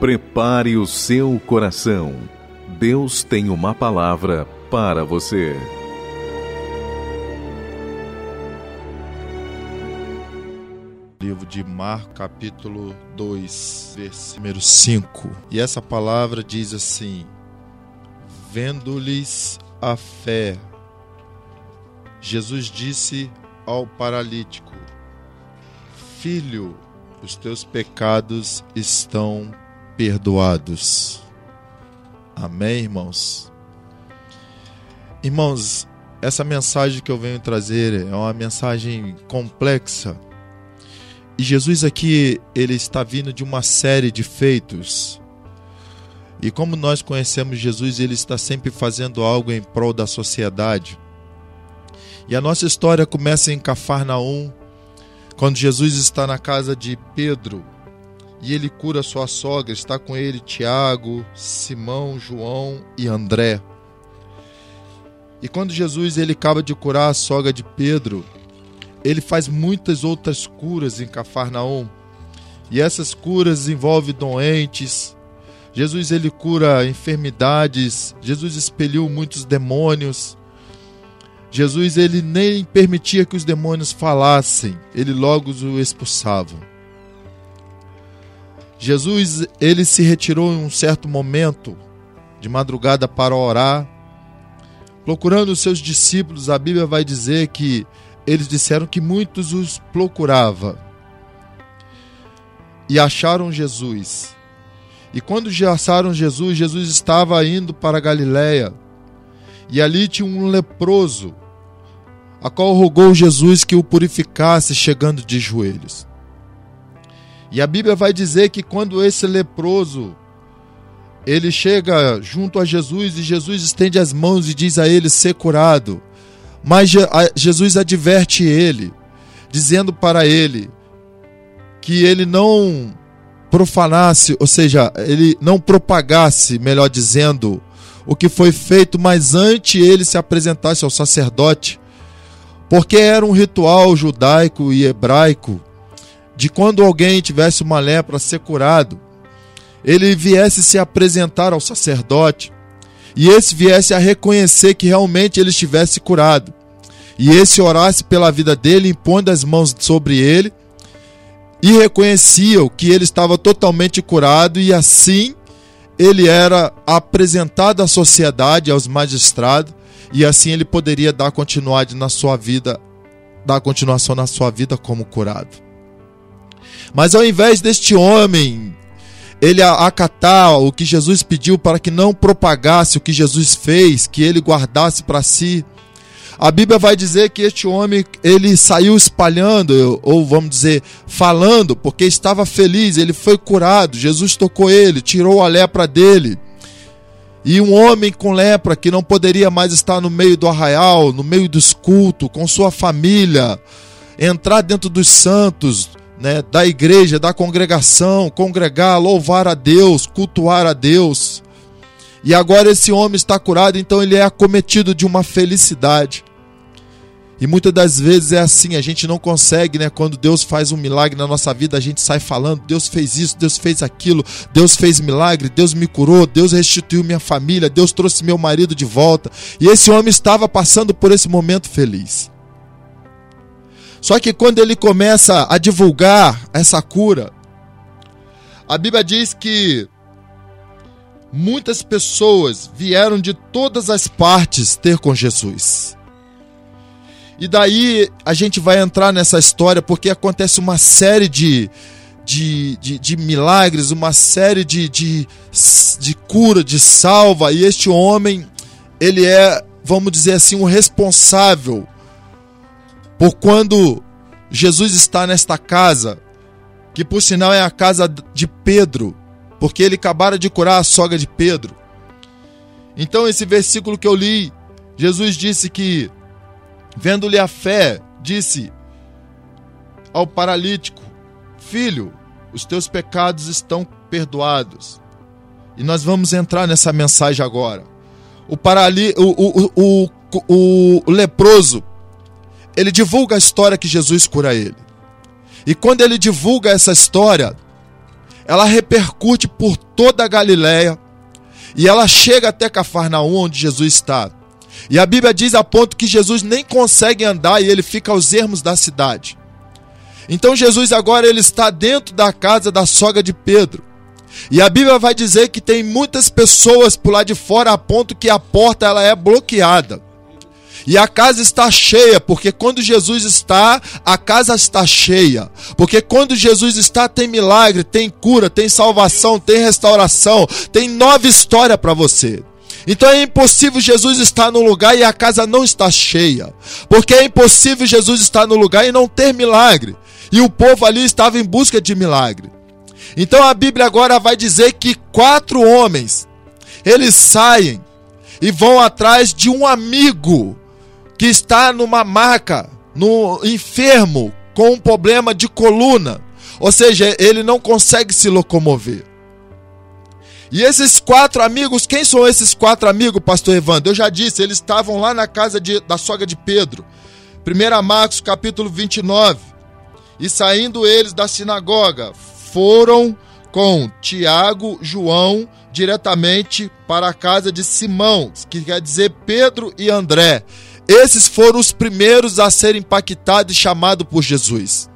Prepare o seu coração. Deus tem uma palavra para você. Livro de Marcos, capítulo 2, versículo número 5. E essa palavra diz assim: Vendo-lhes a fé, Jesus disse ao paralítico: Filho, os teus pecados estão. Amém, irmãos? Irmãos, essa mensagem que eu venho trazer é uma mensagem complexa. E Jesus aqui, ele está vindo de uma série de feitos. E como nós conhecemos Jesus, ele está sempre fazendo algo em prol da sociedade. E a nossa história começa em Cafarnaum, quando Jesus está na casa de Pedro, e ele cura sua sogra, está com ele Tiago, Simão, João e André. E quando Jesus ele acaba de curar a sogra de Pedro, ele faz muitas outras curas em Cafarnaum. E essas curas envolvem doentes. Jesus ele cura enfermidades, Jesus expeliu muitos demônios. Jesus ele nem permitia que os demônios falassem, ele logo os expulsava. Jesus ele se retirou em um certo momento de madrugada para orar, procurando os seus discípulos. A Bíblia vai dizer que eles disseram que muitos os procurava e acharam Jesus. E quando acharam Jesus, Jesus estava indo para Galiléia. E ali tinha um leproso, a qual rogou Jesus que o purificasse, chegando de joelhos. E a Bíblia vai dizer que quando esse leproso ele chega junto a Jesus e Jesus estende as mãos e diz a ele ser curado. Mas Jesus adverte ele, dizendo para ele que ele não profanasse, ou seja, ele não propagasse, melhor dizendo, o que foi feito, mas antes ele se apresentasse ao sacerdote, porque era um ritual judaico e hebraico de quando alguém tivesse uma lepra ser curado, ele viesse se apresentar ao sacerdote e esse viesse a reconhecer que realmente ele estivesse curado. E esse orasse pela vida dele, impondo as mãos sobre ele e reconhecia que ele estava totalmente curado e assim ele era apresentado à sociedade, aos magistrados, e assim ele poderia dar continuidade na sua vida, dar continuação na sua vida como curado. Mas ao invés deste homem ele acatar o que Jesus pediu para que não propagasse o que Jesus fez, que ele guardasse para si, a Bíblia vai dizer que este homem ele saiu espalhando, ou vamos dizer, falando, porque estava feliz, ele foi curado, Jesus tocou ele, tirou a lepra dele. E um homem com lepra que não poderia mais estar no meio do arraial, no meio dos cultos, com sua família, entrar dentro dos santos, né, da igreja, da congregação, congregar, louvar a Deus, cultuar a Deus. E agora esse homem está curado, então ele é acometido de uma felicidade. E muitas das vezes é assim, a gente não consegue, né? Quando Deus faz um milagre na nossa vida, a gente sai falando: Deus fez isso, Deus fez aquilo, Deus fez milagre, Deus me curou, Deus restituiu minha família, Deus trouxe meu marido de volta. E esse homem estava passando por esse momento feliz. Só que quando ele começa a divulgar essa cura, a Bíblia diz que muitas pessoas vieram de todas as partes ter com Jesus. E daí a gente vai entrar nessa história porque acontece uma série de, de, de, de milagres, uma série de, de, de cura, de salva, e este homem, ele é, vamos dizer assim, o responsável por quando Jesus está nesta casa, que por sinal é a casa de Pedro, porque ele acabara de curar a sogra de Pedro. Então, esse versículo que eu li, Jesus disse que, vendo-lhe a fé, disse ao paralítico: Filho, os teus pecados estão perdoados. E nós vamos entrar nessa mensagem agora. O, parali, o, o, o, o leproso ele divulga a história que Jesus cura ele. E quando ele divulga essa história, ela repercute por toda a Galiléia e ela chega até Cafarnaum, onde Jesus está. E a Bíblia diz a ponto que Jesus nem consegue andar e ele fica aos ermos da cidade. Então Jesus agora ele está dentro da casa da sogra de Pedro. E a Bíblia vai dizer que tem muitas pessoas por lá de fora a ponto que a porta ela é bloqueada. E a casa está cheia, porque quando Jesus está, a casa está cheia. Porque quando Jesus está, tem milagre, tem cura, tem salvação, tem restauração, tem nova história para você. Então é impossível Jesus estar no lugar e a casa não está cheia. Porque é impossível Jesus estar no lugar e não ter milagre. E o povo ali estava em busca de milagre. Então a Bíblia agora vai dizer que quatro homens eles saem e vão atrás de um amigo que está numa maca, no enfermo, com um problema de coluna. Ou seja, ele não consegue se locomover. E esses quatro amigos, quem são esses quatro amigos, pastor Evandro? Eu já disse, eles estavam lá na casa de, da sogra de Pedro. 1 Marcos capítulo 29. E saindo eles da sinagoga, foram com Tiago, João, diretamente para a casa de Simão, que quer dizer Pedro e André. Esses foram os primeiros a serem impactados e chamados por Jesus.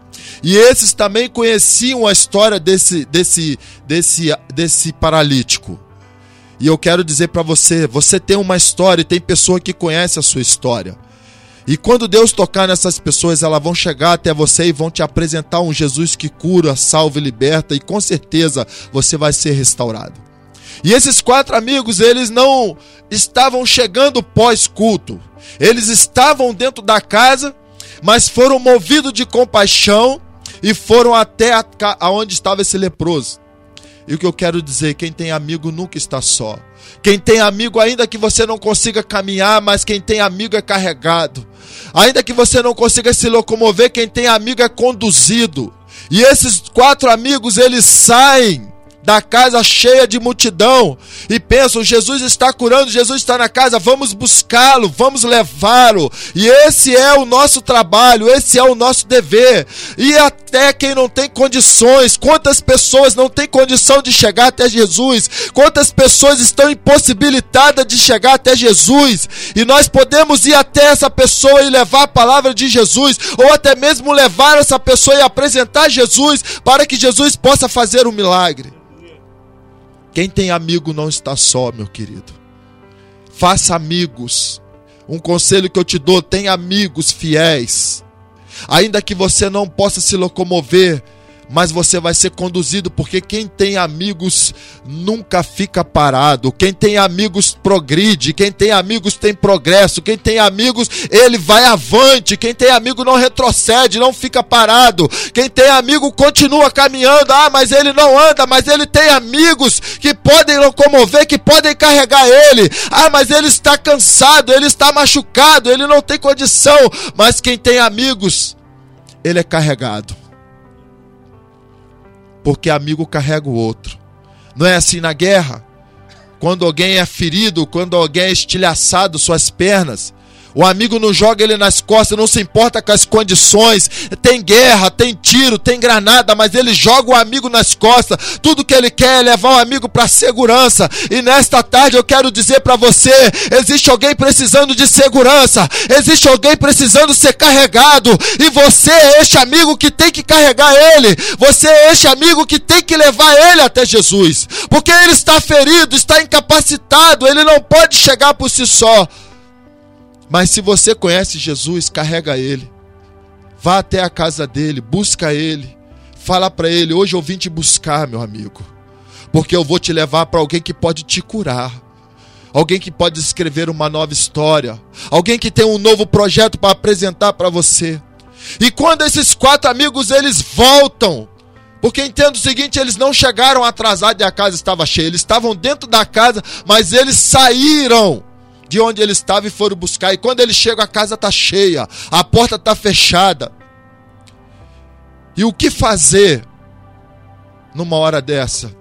E esses também conheciam a história desse, desse, desse, desse paralítico. E eu quero dizer para você: você tem uma história e tem pessoa que conhece a sua história. E quando Deus tocar nessas pessoas, elas vão chegar até você e vão te apresentar um Jesus que cura, salva e liberta, e com certeza você vai ser restaurado. E esses quatro amigos, eles não estavam chegando pós-culto, eles estavam dentro da casa, mas foram movidos de compaixão e foram até aonde estava esse leproso. E o que eu quero dizer, quem tem amigo nunca está só. Quem tem amigo, ainda que você não consiga caminhar, mas quem tem amigo é carregado. Ainda que você não consiga se locomover, quem tem amigo é conduzido. E esses quatro amigos, eles saem da casa cheia de multidão e pensam: Jesus está curando, Jesus está na casa, vamos buscá-lo, vamos levá-lo. E esse é o nosso trabalho, esse é o nosso dever. E até quem não tem condições, quantas pessoas não têm condição de chegar até Jesus, quantas pessoas estão impossibilitadas de chegar até Jesus, e nós podemos ir até essa pessoa e levar a palavra de Jesus, ou até mesmo levar essa pessoa e apresentar Jesus para que Jesus possa fazer um milagre. Quem tem amigo não está só, meu querido. Faça amigos. Um conselho que eu te dou: tenha amigos fiéis. Ainda que você não possa se locomover mas você vai ser conduzido, porque quem tem amigos nunca fica parado. Quem tem amigos progride, quem tem amigos tem progresso, quem tem amigos ele vai avante, quem tem amigo não retrocede, não fica parado. Quem tem amigo continua caminhando. Ah, mas ele não anda, mas ele tem amigos que podem locomover, que podem carregar ele. Ah, mas ele está cansado, ele está machucado, ele não tem condição, mas quem tem amigos, ele é carregado porque amigo carrega o outro. Não é assim na guerra? Quando alguém é ferido, quando alguém é estilhaçado suas pernas, o amigo não joga ele nas costas, não se importa com as condições. Tem guerra, tem tiro, tem granada, mas ele joga o amigo nas costas. Tudo que ele quer é levar o amigo para segurança. E nesta tarde eu quero dizer para você: existe alguém precisando de segurança, existe alguém precisando ser carregado, e você é este amigo que tem que carregar ele. Você é este amigo que tem que levar ele até Jesus, porque ele está ferido, está incapacitado, ele não pode chegar por si só. Mas se você conhece Jesus, carrega ele. Vá até a casa dele, busca ele. Fala para ele: hoje eu vim te buscar, meu amigo. Porque eu vou te levar para alguém que pode te curar. Alguém que pode escrever uma nova história. Alguém que tem um novo projeto para apresentar para você. E quando esses quatro amigos eles voltam, porque entendo o seguinte, eles não chegaram atrasados e a casa estava cheia, eles estavam dentro da casa, mas eles saíram de onde ele estava e foram buscar. E quando ele chega, a casa está cheia, a porta está fechada. E o que fazer numa hora dessa?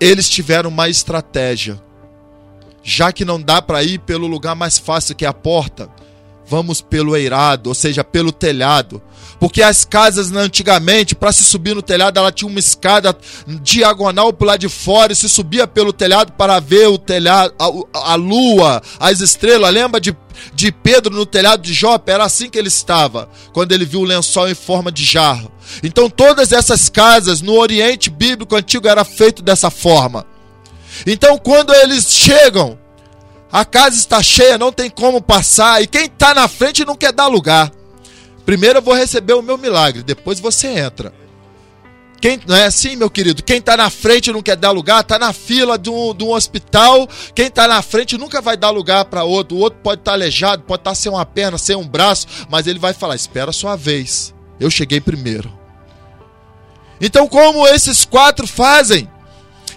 Eles tiveram uma estratégia. Já que não dá para ir pelo lugar mais fácil que é a porta, vamos pelo eirado, ou seja, pelo telhado. Porque as casas antigamente, para se subir no telhado, ela tinha uma escada diagonal para lado de fora e se subia pelo telhado para ver o telhado, a, a lua, as estrelas. Lembra de, de Pedro no telhado de Jope? Era assim que ele estava, quando ele viu o lençol em forma de jarro. Então todas essas casas no Oriente Bíblico Antigo era feito dessa forma. Então quando eles chegam, a casa está cheia, não tem como passar, e quem está na frente não quer dar lugar. Primeiro eu vou receber o meu milagre, depois você entra. Quem, não é assim, meu querido? Quem está na frente não quer dar lugar, está na fila de um, de um hospital. Quem está na frente nunca vai dar lugar para outro. O outro pode estar tá aleijado, pode estar tá sem uma perna, sem um braço, mas ele vai falar: espera a sua vez. Eu cheguei primeiro. Então, como esses quatro fazem?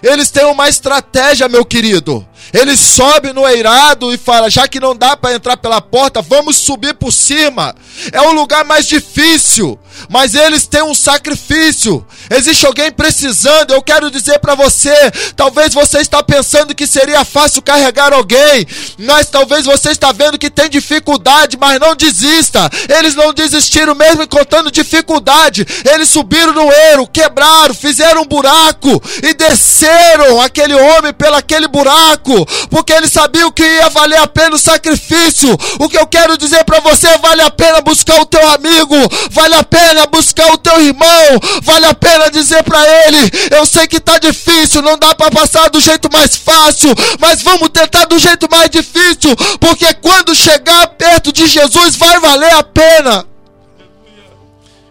Eles têm uma estratégia, meu querido. Ele sobe no eirado e fala: já que não dá para entrar pela porta, vamos subir por cima. É o lugar mais difícil, mas eles têm um sacrifício. Existe alguém precisando. Eu quero dizer para você: talvez você está pensando que seria fácil carregar alguém, mas talvez você está vendo que tem dificuldade, mas não desista. Eles não desistiram mesmo encontrando dificuldade. Eles subiram no eiro, quebraram, fizeram um buraco e desceram aquele homem pelo aquele buraco porque eles sabiam que ia valer a pena o sacrifício. O que eu quero dizer para você, vale a pena buscar o teu amigo, vale a pena buscar o teu irmão, vale a pena dizer para ele, eu sei que tá difícil, não dá para passar do jeito mais fácil, mas vamos tentar do jeito mais difícil, porque quando chegar perto de Jesus vai valer a pena.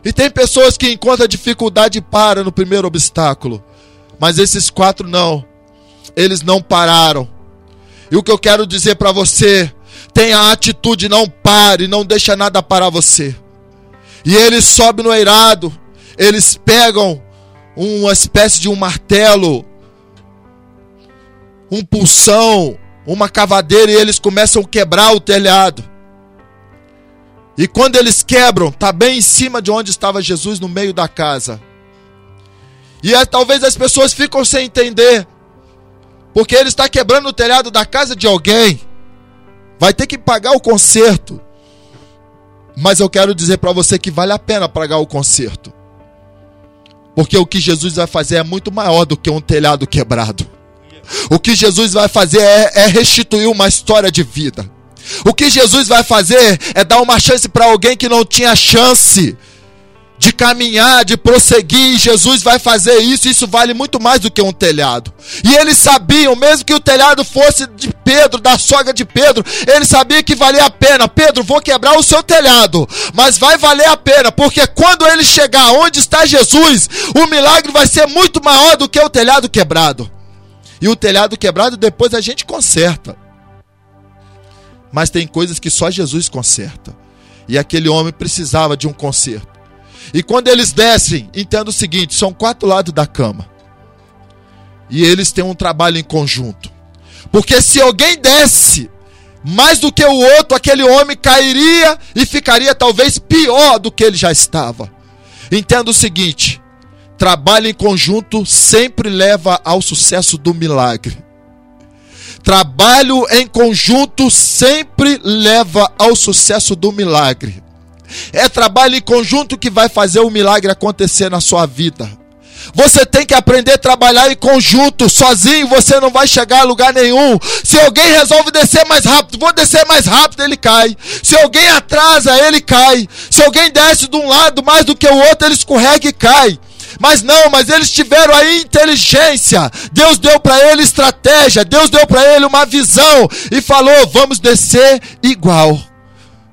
E tem pessoas que encontram dificuldade e param no primeiro obstáculo. Mas esses quatro não. Eles não pararam. E o que eu quero dizer para você, tenha atitude, não pare, não deixa nada parar você. E eles sobem no eirado, eles pegam uma espécie de um martelo, um pulsão, uma cavadeira e eles começam a quebrar o telhado. E quando eles quebram, tá bem em cima de onde estava Jesus no meio da casa. E aí, talvez as pessoas ficam sem entender. Porque ele está quebrando o telhado da casa de alguém. Vai ter que pagar o conserto. Mas eu quero dizer para você que vale a pena pagar o conserto. Porque o que Jesus vai fazer é muito maior do que um telhado quebrado. O que Jesus vai fazer é, é restituir uma história de vida. O que Jesus vai fazer é dar uma chance para alguém que não tinha chance de caminhar, de prosseguir, Jesus vai fazer isso, isso vale muito mais do que um telhado. E eles sabiam, mesmo que o telhado fosse de Pedro, da sogra de Pedro, eles sabiam que valia a pena. Pedro, vou quebrar o seu telhado, mas vai valer a pena, porque quando ele chegar onde está Jesus, o milagre vai ser muito maior do que o telhado quebrado. E o telhado quebrado depois a gente conserta. Mas tem coisas que só Jesus conserta. E aquele homem precisava de um conserto. E quando eles descem, entenda o seguinte: são quatro lados da cama. E eles têm um trabalho em conjunto. Porque se alguém desce mais do que o outro, aquele homem cairia e ficaria talvez pior do que ele já estava. Entenda o seguinte: trabalho em conjunto sempre leva ao sucesso do milagre. Trabalho em conjunto sempre leva ao sucesso do milagre. É trabalho em conjunto que vai fazer o milagre acontecer na sua vida. Você tem que aprender a trabalhar em conjunto. Sozinho você não vai chegar a lugar nenhum. Se alguém resolve descer mais rápido, vou descer mais rápido, ele cai. Se alguém atrasa, ele cai. Se alguém desce de um lado mais do que o outro, ele escorrega e cai. Mas não, mas eles tiveram a inteligência. Deus deu para ele estratégia, Deus deu para ele uma visão e falou: "Vamos descer igual".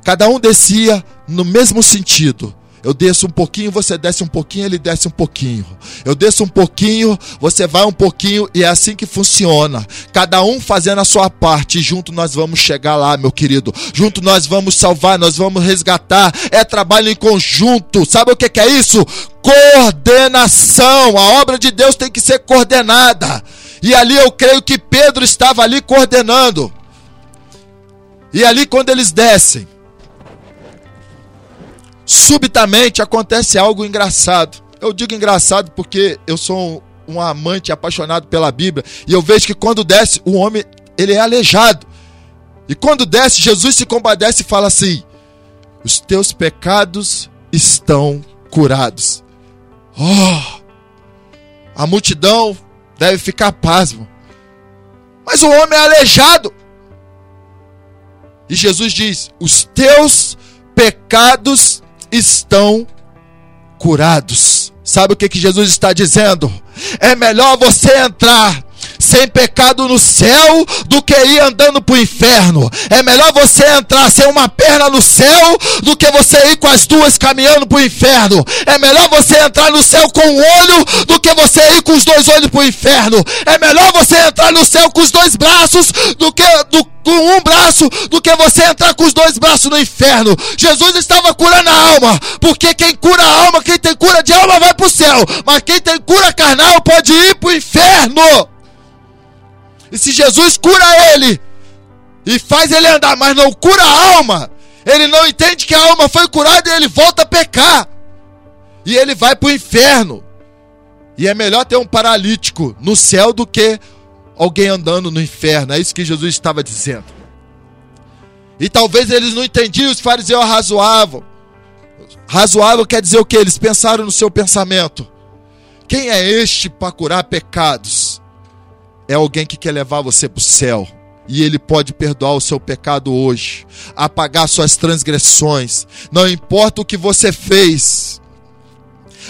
Cada um descia no mesmo sentido. Eu desço um pouquinho, você desce um pouquinho, ele desce um pouquinho. Eu desço um pouquinho, você vai um pouquinho e é assim que funciona. Cada um fazendo a sua parte junto nós vamos chegar lá, meu querido. Junto nós vamos salvar, nós vamos resgatar. É trabalho em conjunto. Sabe o que é isso? Coordenação. A obra de Deus tem que ser coordenada. E ali eu creio que Pedro estava ali coordenando. E ali quando eles descem, subitamente acontece algo engraçado. Eu digo engraçado porque eu sou um, um amante apaixonado pela Bíblia e eu vejo que quando desce, o homem ele é aleijado. E quando desce, Jesus se compadece e fala assim: os teus pecados estão curados. Oh! A multidão deve ficar pasmo. Mas o homem é aleijado. E Jesus diz: Os teus pecados estão curados. Sabe o que, que Jesus está dizendo? É melhor você entrar sem pecado no céu do que ir andando para o inferno. É melhor você entrar sem uma perna no céu do que você ir com as duas caminhando para o inferno. É melhor você entrar no céu com um olho do que você ir com os dois olhos para o inferno. É melhor você entrar no céu com os dois braços do que do, com um braço do que você entrar com os dois braços no inferno. Jesus estava curando a alma, porque quem cura a alma, quem tem cura de alma vai para o céu, mas quem tem cura carnal pode ir para o inferno. E se Jesus cura ele e faz ele andar, mas não cura a alma, ele não entende que a alma foi curada e ele volta a pecar. E ele vai para o inferno. E é melhor ter um paralítico no céu do que alguém andando no inferno. É isso que Jesus estava dizendo. E talvez eles não entendiam, os fariseus razoavam. Razoável quer dizer o que? Eles pensaram no seu pensamento. Quem é este para curar pecados? É alguém que quer levar você para o céu. E Ele pode perdoar o seu pecado hoje, apagar suas transgressões. Não importa o que você fez,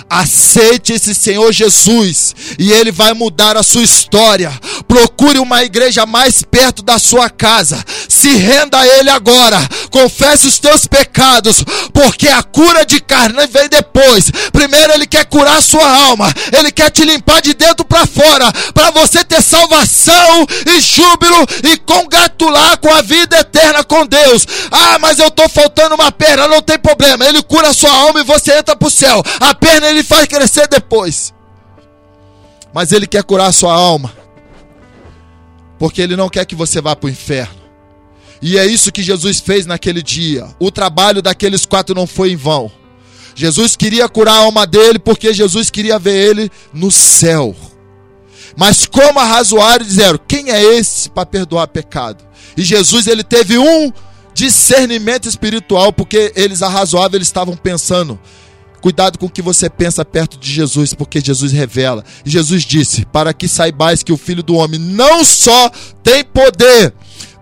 Aceite esse Senhor Jesus e ele vai mudar a sua história. Procure uma igreja mais perto da sua casa. Se renda a ele agora. Confesse os teus pecados, porque a cura de carne vem depois. Primeiro ele quer curar a sua alma. Ele quer te limpar de dentro para fora, para você ter salvação e júbilo e congratular com a vida eterna com Deus. Ah, mas eu estou faltando uma perna, não tem problema. Ele cura a sua alma e você entra para o céu. A perna ele faz crescer depois. Mas ele quer curar a sua alma. Porque ele não quer que você vá para o inferno. E é isso que Jesus fez naquele dia. O trabalho daqueles quatro não foi em vão. Jesus queria curar a alma dele porque Jesus queria ver ele no céu. Mas como arrazoaram e disseram: Quem é esse para perdoar pecado? E Jesus ele teve um discernimento espiritual porque eles arrazoavam, eles estavam pensando: Cuidado com o que você pensa perto de Jesus, porque Jesus revela. Jesus disse: Para que saibais que o Filho do Homem não só tem poder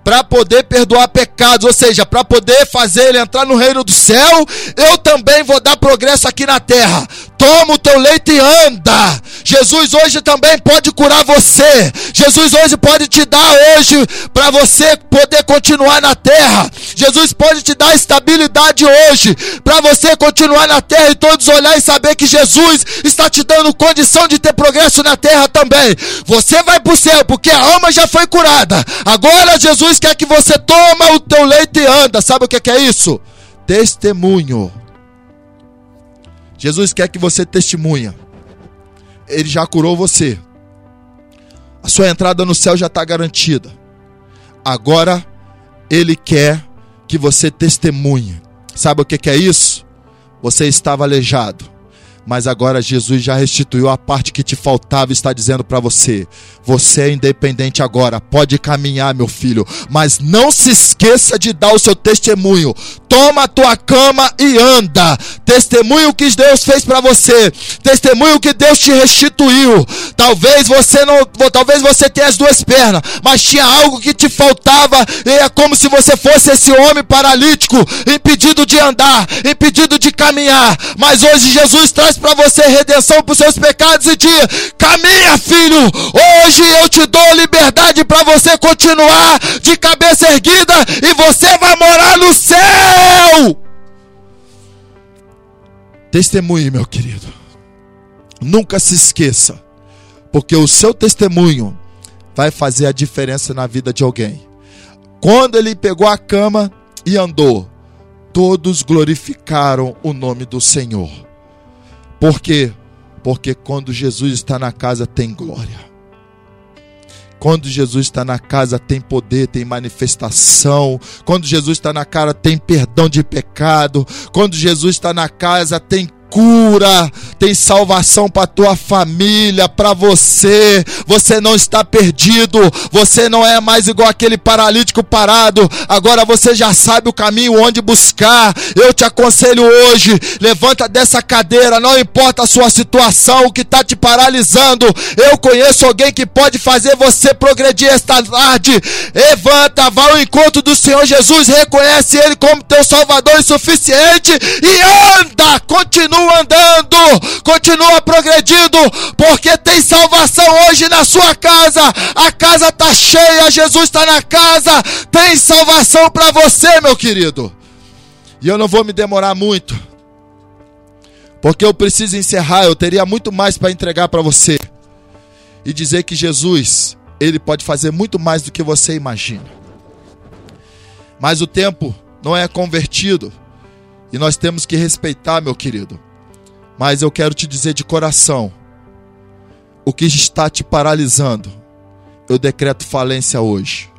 para poder perdoar pecados, ou seja, para poder fazer ele entrar no reino do céu, eu também vou dar progresso aqui na terra. Toma o teu leite e anda. Jesus hoje também pode curar você. Jesus hoje pode te dar hoje para você poder continuar na terra. Jesus pode te dar estabilidade hoje para você continuar na terra e todos olhar e saber que Jesus está te dando condição de ter progresso na terra também. Você vai para o céu porque a alma já foi curada. Agora Jesus quer que você toma o teu leite e anda. Sabe o que é isso? Testemunho. Jesus quer que você testemunha. Ele já curou você. A sua entrada no céu já está garantida. Agora, Ele quer que você testemunhe. Sabe o que é isso? Você estava aleijado mas agora Jesus já restituiu a parte que te faltava e está dizendo para você: você é independente agora, pode caminhar, meu filho, mas não se esqueça de dar o seu testemunho. Toma a tua cama e anda. Testemunho o que Deus fez para você. Testemunho o que Deus te restituiu. Talvez você não, talvez você tenha as duas pernas, mas tinha algo que te faltava e é como se você fosse esse homem paralítico, impedido de andar, impedido de caminhar. Mas hoje Jesus traz para você redenção para os seus pecados e diz: caminha, filho. Hoje eu te dou liberdade para você continuar de cabeça erguida e você vai morar no céu. Testemunhe, meu querido. Nunca se esqueça, porque o seu testemunho vai fazer a diferença na vida de alguém. Quando ele pegou a cama e andou, todos glorificaram o nome do Senhor. Por quê? Porque quando Jesus está na casa tem glória. Quando Jesus está na casa, tem poder, tem manifestação. Quando Jesus está na casa, tem perdão de pecado. Quando Jesus está na casa, tem cura, tem salvação para tua família, para você. Você não está perdido, você não é mais igual aquele paralítico parado. Agora você já sabe o caminho onde buscar. Eu te aconselho hoje, levanta dessa cadeira, não importa a sua situação, o que está te paralisando. Eu conheço alguém que pode fazer você progredir esta tarde. Levanta, vá ao encontro do Senhor Jesus, reconhece Ele como teu Salvador e suficiente e anda, continua andando, continua progredindo, porque tem salvação hoje na sua casa. A casa está cheia, Jesus está na casa, tem salvação para você, meu querido. E eu não vou me demorar muito, porque eu preciso encerrar. Eu teria muito mais para entregar para você e dizer que Jesus, ele pode fazer muito mais do que você imagina. Mas o tempo não é convertido e nós temos que respeitar, meu querido. Mas eu quero te dizer de coração: o que está te paralisando, eu decreto falência hoje.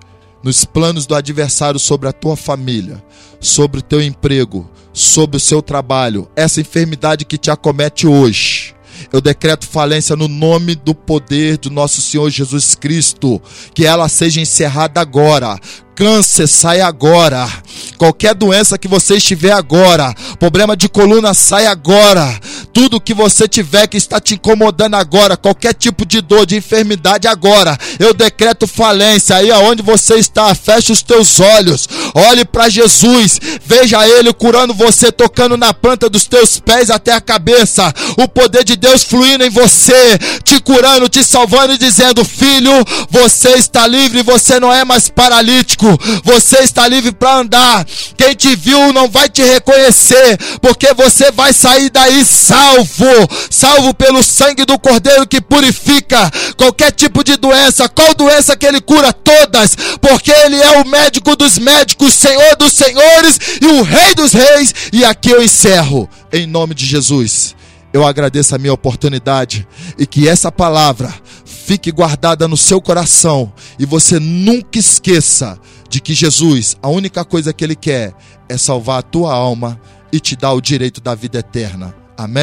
Nos planos do adversário sobre a tua família, sobre o teu emprego, sobre o seu trabalho, essa enfermidade que te acomete hoje. Eu decreto falência no nome do poder do nosso Senhor Jesus Cristo. Que ela seja encerrada agora. Câncer sai agora. Qualquer doença que você estiver agora, problema de coluna sai agora. Tudo que você tiver que está te incomodando agora, qualquer tipo de dor, de enfermidade agora, eu decreto falência. Aí aonde você está, feche os teus olhos, olhe para Jesus, veja Ele curando você, tocando na planta dos teus pés até a cabeça. O poder de Deus fluindo em você, te curando, te salvando e dizendo: Filho, você está livre, você não é mais paralítico, você está livre para andar. Quem te viu não vai te reconhecer, porque você vai sair daí salvo salvo, pelo sangue do Cordeiro que purifica qualquer tipo de doença. Qual doença que ele cura? Todas, porque ele é o médico dos médicos, Senhor dos senhores e o Rei dos reis. E aqui eu encerro, em nome de Jesus. Eu agradeço a minha oportunidade e que essa palavra fique guardada no seu coração e você nunca esqueça de que Jesus, a única coisa que ele quer é salvar a tua alma e te dar o direito da vida eterna. Amém.